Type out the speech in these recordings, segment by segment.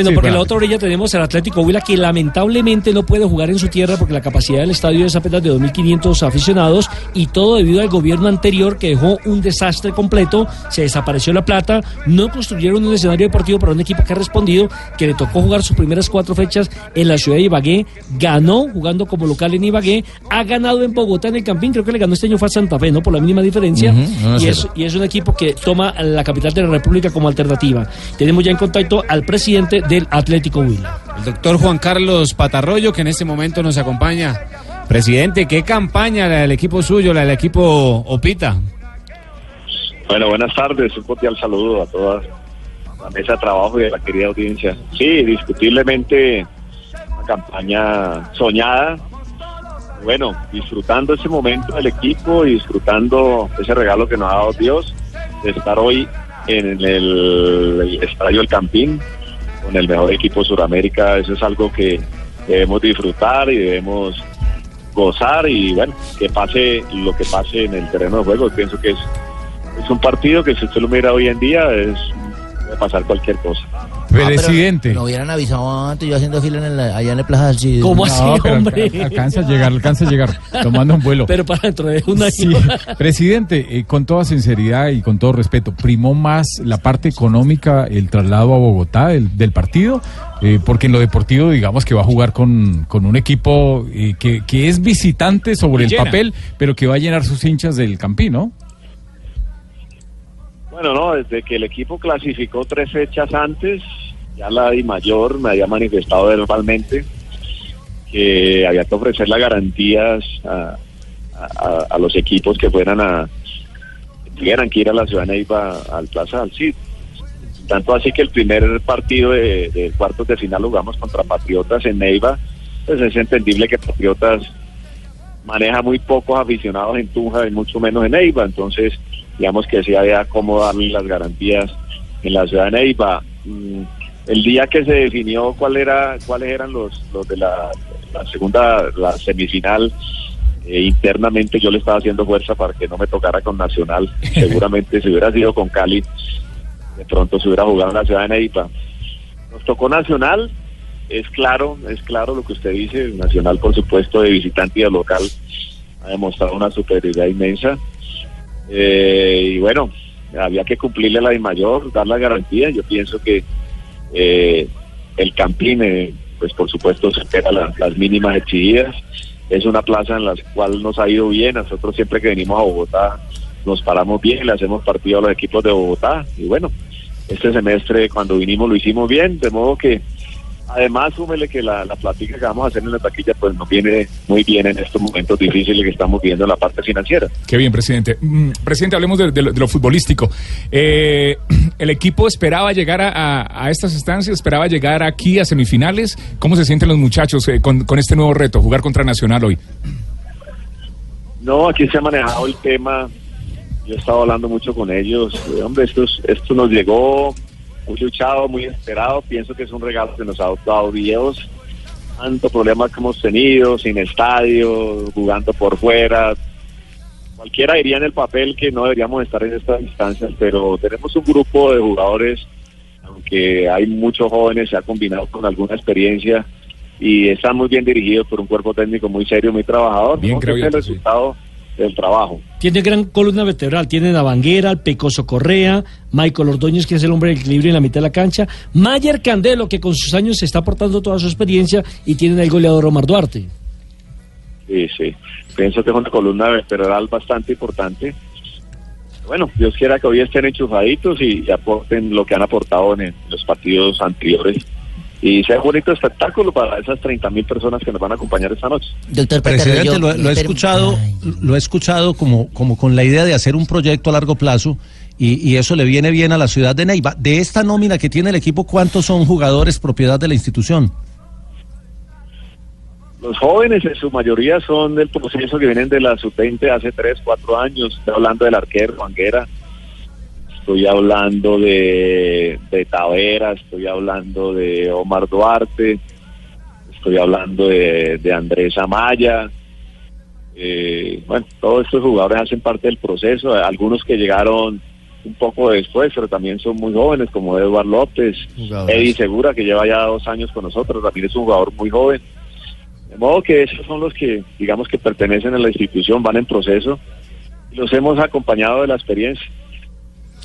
Bueno, porque en la otra orilla tenemos al Atlético Huila que lamentablemente no puede jugar en su tierra porque la capacidad del estadio es apenas de 2.500 aficionados y todo debido al gobierno anterior que dejó un desastre completo, se desapareció la plata, no construyeron un escenario deportivo para un equipo que ha respondido, que le tocó jugar sus primeras cuatro fechas en la ciudad de Ibagué, ganó jugando como local en Ibagué, ha ganado en Bogotá en el Campín, creo que le ganó este año fue a Santa Fe, ¿no? Por la mínima diferencia y, es, y es un equipo que toma la capital de la República como alternativa. Tenemos ya en contacto al presidente del Atlético Huila. El doctor Juan Carlos Patarroyo, que en este momento nos acompaña. Presidente, ¿qué campaña la del equipo suyo, la del equipo Opita? Bueno, buenas tardes, un cordial saludo a toda la mesa de trabajo y a la querida audiencia. Sí, discutiblemente una campaña soñada. Bueno, disfrutando ese momento del equipo y disfrutando ese regalo que nos ha dado Dios de estar hoy en el Estadio El Campín, con el mejor equipo de Sudamérica. Eso es algo que debemos disfrutar y debemos gozar y bueno, que pase lo que pase en el terreno de juego. Pienso que es, un partido que si usted lo mira hoy en día es puede pasar cualquier cosa. Presidente. No hubieran avisado antes, yo haciendo fila en la- allá en el Plaza del Cid. ¿Cómo así, hombre? alca- alcanza a llegar, alcanza a llegar, tomando un vuelo. Pero para dentro de un año. Sí, presidente, eh, con toda sinceridad y con todo respeto, ¿primó más la parte económica el traslado a Bogotá del, del partido? Eh, porque en lo deportivo, digamos que va a jugar con, con un equipo eh, que, que es visitante sobre el papel, pero que va a llenar sus hinchas del Campín, ¿no? Bueno, no, desde que el equipo clasificó tres fechas antes, ya la Di Mayor me había manifestado verbalmente que había que ofrecer las garantías a, los equipos que fueran a tuvieran que ir a la ciudad de Neiva al Plaza del Cid. Tanto así que el primer partido de, de cuartos de final lo jugamos contra Patriotas en Neiva, pues es entendible que Patriotas maneja muy pocos aficionados en Tunja y mucho menos en Neiva, entonces digamos que sí había cómo darle las garantías en la ciudad de Neiva. El día que se definió cuál era, cuáles eran los, los de la, la segunda, la semifinal, eh, internamente yo le estaba haciendo fuerza para que no me tocara con Nacional. Seguramente si hubiera sido con Cali, de pronto se hubiera jugado en la ciudad de Neiva. Nos tocó Nacional, es claro, es claro lo que usted dice, Nacional por supuesto de visitante y de local ha demostrado una superioridad inmensa. Eh, y bueno, había que cumplirle la de mayor, dar la garantía. Yo pienso que eh, el Campín, eh, pues por supuesto, supera la- las mínimas exigidas. Es una plaza en la cual nos ha ido bien. Nosotros siempre que venimos a Bogotá nos paramos bien, le hacemos partido a los equipos de Bogotá. Y bueno, este semestre cuando vinimos lo hicimos bien, de modo que además súmele que la, la plática que vamos a hacer en la taquilla pues nos viene muy bien en estos momentos difíciles que estamos viendo en la parte financiera. Qué bien, presidente. Mm, Presidente, hablemos de, de lo, de lo futbolístico. Eh, ¿El equipo esperaba llegar a, a- a estas instancias? ¿Esperaba llegar aquí a semifinales? ¿Cómo se sienten los muchachos eh, con, con este nuevo reto, jugar contra Nacional hoy? No, aquí se ha manejado el tema. Yo he estado hablando mucho con ellos. Eh, hombre, esto, es- esto nos llegó muy luchado, muy esperado. Pienso que es un regalo que nos ha dado Dios. Tanto problema que hemos tenido, sin estadio, jugando por fuera. Cualquiera diría en el papel que no deberíamos estar en estas instancias, pero tenemos un grupo de jugadores, aunque hay muchos jóvenes, se ha combinado con alguna experiencia y están muy bien dirigidos por un cuerpo técnico muy serio, muy trabajador. Bien, creo Que el sí. resultado del trabajo. Tiene gran columna vertebral. Tienen a Vanguera, al Pecoso Correa, Michael Ordóñez, que es el hombre del equilibrio en la mitad de la cancha, Mayer Candelo, que con sus años se está aportando toda su experiencia, y tienen al goleador Omar Duarte. Sí, sí. Pienso que es una columna vertebral bastante importante. Bueno, Dios quiera que hoy estén enchufaditos y, aporten lo que han aportado en, el- los partidos anteriores. Y sea un bonito espectáculo para esas 30 mil personas que nos van a acompañar esta noche. Doctor Presidente, Patarroyo, lo, lo he escuchado, Ay. lo he escuchado como, como con la idea de hacer un proyecto a largo plazo y, y eso le viene bien a la ciudad de Neiva. De esta nómina que tiene el equipo, ¿cuántos son jugadores propiedad de la institución? Los jóvenes en su mayoría son del proceso que vienen de la sub-20 hace 3, 4 años. Estoy hablando del arquero Vanguera, estoy hablando de, de Tavera, estoy hablando de Omar Duarte, estoy hablando de, de Andrés Amaya. Eh, bueno, todos estos jugadores hacen parte del proceso. Algunos que llegaron un poco después, pero también son muy jóvenes, como Eduardo López, Jugadores. Eddie Segura, que lleva ya dos años con nosotros, también es un jugador muy joven. De modo que esos son los que, digamos que pertenecen a la institución, van en proceso, y los hemos acompañado de la experiencia.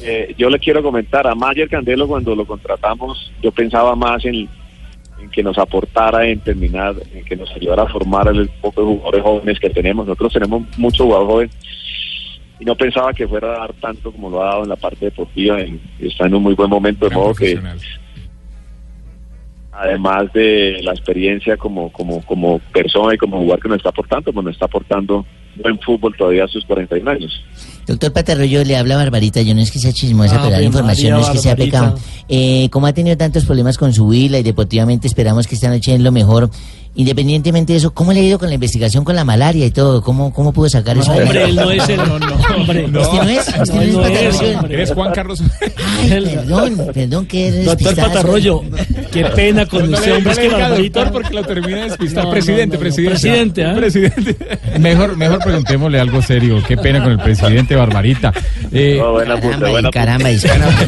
Eh, yo le quiero comentar a Mayer Candelo cuando lo contratamos, yo pensaba más en, en que nos aportara, en terminar, en que nos ayudara a formar el poco de jugadores jóvenes que tenemos. Nosotros tenemos mucho jugador joven y no pensaba que fuera a dar tanto como lo ha dado en la parte deportiva. y está en un muy buen momento, de modo que además de la experiencia como, como, como persona y como jugador que nos está aportando, pues nos está aportando buen fútbol todavía a sus 41 años. Doctor Patarroyo, le habla Barbarita. Yo no es que sea chismosa, Ave pero la información no es que sea pecado. Eh, como ha tenido tantos problemas con su vila y deportivamente esperamos que esta noche es lo mejor. Independientemente de eso, ¿cómo le ha ido con la investigación con la malaria y todo? ¿Cómo, cómo pudo sacar eso? Hombre, él no es el. No, no, hombre. ¿Este no es? ¿Este no, es No es, Patarroyo? ¿Eres Juan Carlos? Ay, perdón, perdón, que eres Doctor. Patarroyo, qué pena con No usted, hombre. no Es que Barbarita. doctor porque lo termina de despistar. No, no, presidente, no, no. presidente. Presidente, ¿ah? Presidente. Mejor, mejor preguntémosle algo serio. Qué pena con el presidente Barbarita. Eh, buena Caramba, y caramba,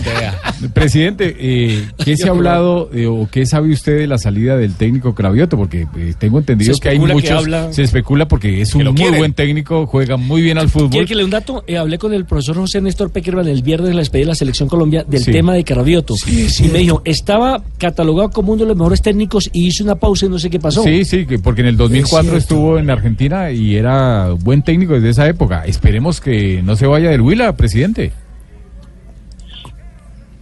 y Presidente, eh, ¿qué se ha hablado eh, o qué sabe usted de la salida del técnico Cravioto? Porque eh, tengo entendido que hay que muchos. habla- Se especula porque es un muy quieren. buen técnico, juega muy bien al fútbol. ¿Quiere que le dé un dato? Eh, hablé con el profesor José Néstor Peckerman el viernes en la despedida de la Selección Colombia del Sí. tema de Carabioto. y me dijo, estaba catalogado como uno de los mejores técnicos y hizo una pausa y no sé qué pasó. Sí, sí, que- porque en el 2004 estuvo en Argentina y era buen técnico desde esa época. Esperemos que no se vaya del Huila, presidente.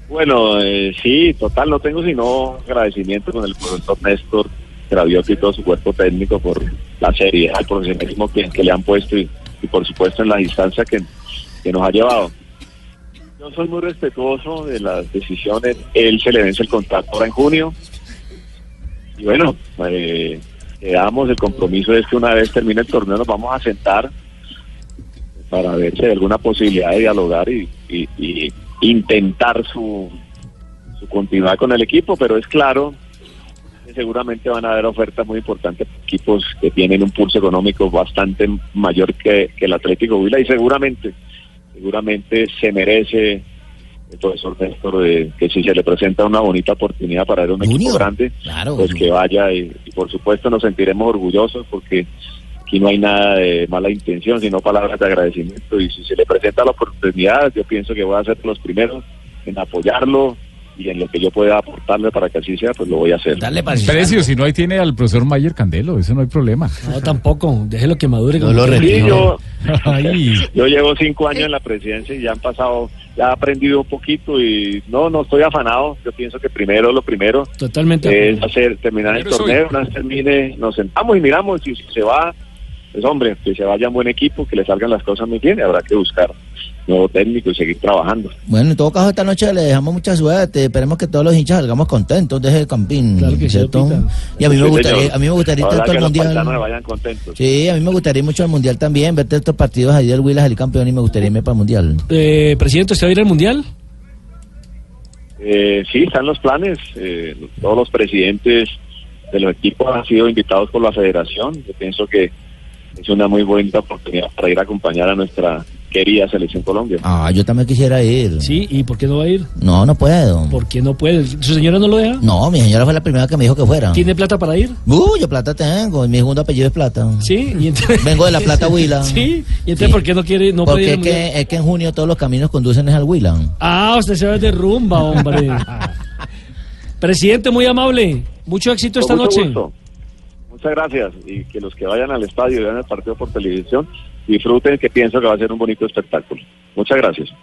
Bueno, eh, sí, total, no tengo sino agradecimiento con el profesor Néstor Graviotti y todo su cuerpo técnico por la seriedad, el profesionalismo que, le han puesto y, y por supuesto en la distancia que, que nos ha llevado. Yo soy muy respetuoso de las decisiones, él se le vence el contrato ahora en junio y bueno, eh, quedamos, el compromiso es que una vez termine el torneo nos vamos a sentar para ver si hay alguna posibilidad de dialogar y, y- y intentar su, su continuidad con el equipo, pero es claro que seguramente van a haber ofertas muy importantes para equipos que tienen un pulso económico bastante mayor que, que el Atlético Huila y seguramente, seguramente se merece el profesor Néstor de que si se le presenta una bonita oportunidad para ver un equipo grande, claro. pues que vaya y, y por supuesto nos sentiremos orgullosos porque aquí no hay nada de mala intención, sino palabras de agradecimiento y si se le presenta la oportunidad, yo pienso que voy a ser los primeros en apoyarlo y en lo que yo pueda aportarle para que así sea, pues lo voy a hacer. Dale para Precio, si no ahí tiene al profesor Mayer Candelo, eso no hay problema. No, tampoco. Déjelo que madure. No lo Sí, retiro. yo, yo llevo cinco años en la presidencia y ya han pasado, ya he aprendido un poquito y no, no estoy afanado. Yo pienso que primero lo primero Totalmente. es hacer terminar el Primero torneo, una vez termine, nos sentamos y miramos y si se va, pues hombre, que se vaya un buen equipo, que le salgan las cosas muy bien y habrá que buscar nuevo técnico y seguir trabajando. Bueno, en todo caso, esta noche le dejamos mucha suerte. Esperemos que todos los hinchas salgamos contentos desde el campín. Claro que sí. Y a mí me Sí, gustaría, señor. a mí me gustaría todo el los mundial. vayan contentos. Sí, a mí me gustaría mucho el mundial también, verte estos partidos ahí del Huila salir campeón y me gustaría irme para el mundial. Eh, presidente, ¿usted va a ir al mundial? Eh, sí, están los planes. eh, todos los presidentes de los equipos han sido invitados por la federación. Yo pienso que es una muy buena oportunidad para ir a acompañar a nuestra querida selección Colombia. Ah, yo también quisiera ir. Sí, ¿y por qué no va a ir? No, no puedo. ¿Por qué no puede? ¿Su señora no lo deja? No, mi señora fue la primera que me dijo que fuera. ¿Tiene plata para ir? Uh, yo plata tengo, mi segundo apellido es plata. Sí. Y entonces- Vengo de la Plata Huila. Sí. ¿Y entonces Sí. por qué no quiere, no puede ir Porque es que, es que en junio todos los caminos conducen es al Huila. Ah, usted se va de rumba, hombre. Presidente, muy amable. Mucho éxito esta mucho noche. gusto. Muchas gracias y que los que vayan al estadio y vean el partido por televisión disfruten que pienso que va a ser un bonito espectáculo. Muchas gracias.